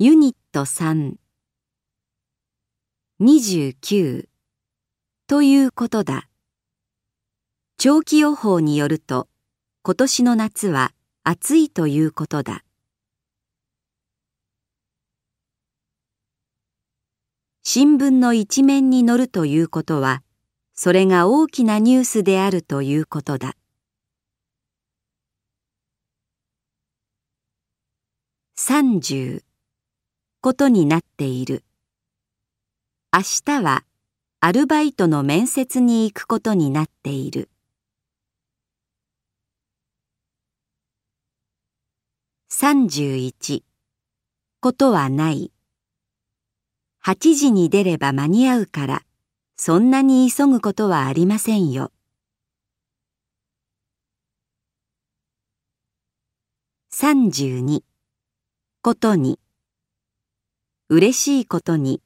ユニット3 29ということだ。長期予報によると今年の夏は暑いということだ。新聞の一面に載るということはそれが大きなニュースであるということだ。30ことになっている。明日はアルバイトの面接に行くことになっている。31ことはない。8時に出れば間に合うから、そんなに急ぐことはありませんよ。32ことに嬉しいことに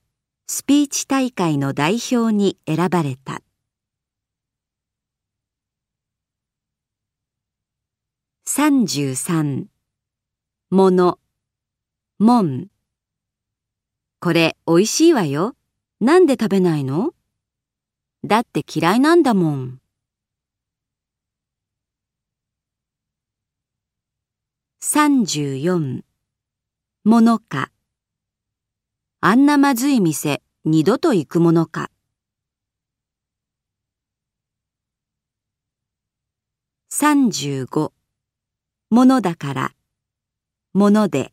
スピーチ大会の代表に選ばれた。33もの。もん。これおいしいわよ。なんで食べないの？だって嫌いなんだもん。34ものか。あんなまずい店、二度と行くものか。35ものだから、もので。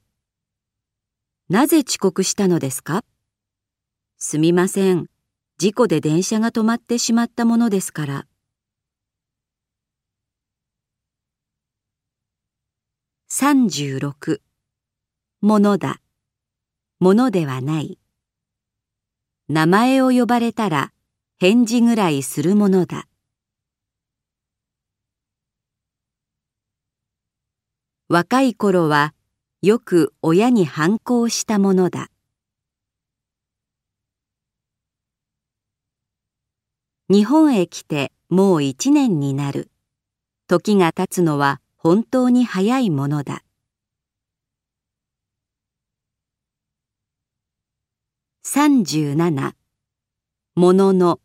なぜ遅刻したのですか？すみません。事故で電車が止まってしまったものですから。36ものだ。ものではない。名前を呼ばれたら返事ぐらいするものだ。若い頃はよく親に反抗したものだ。日本へ来てもう一年になる。時が経つのは本当に早いものだ。37ものの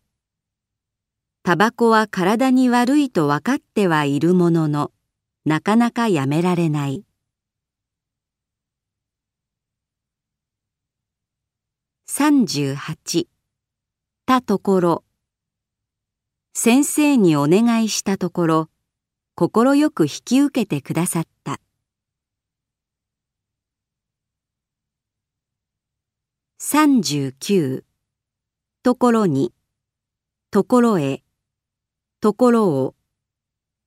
タバコは体に悪いと分かってはいるもののなかなかやめられない。38たところ先生にお願いしたところ快く引き受けてくださった。39ところに。ところへ。ところを。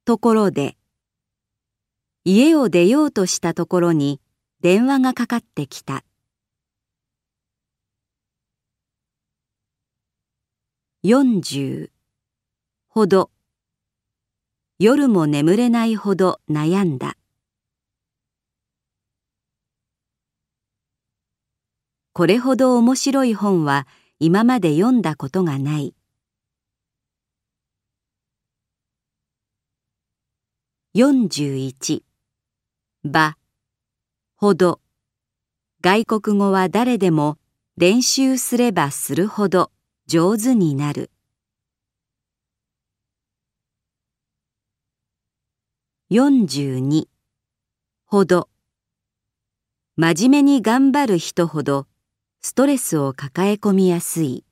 ところで。家を出ようとしたところに。電話がかかってきた。40ほど。夜も眠れないほど悩んだ。これほど面白い本は今まで読んだことがない。41場。ほど。外国語は誰でも練習すればするほど上手になる。42ほど。真面目に頑張る人ほどストレスを抱え込みやすい。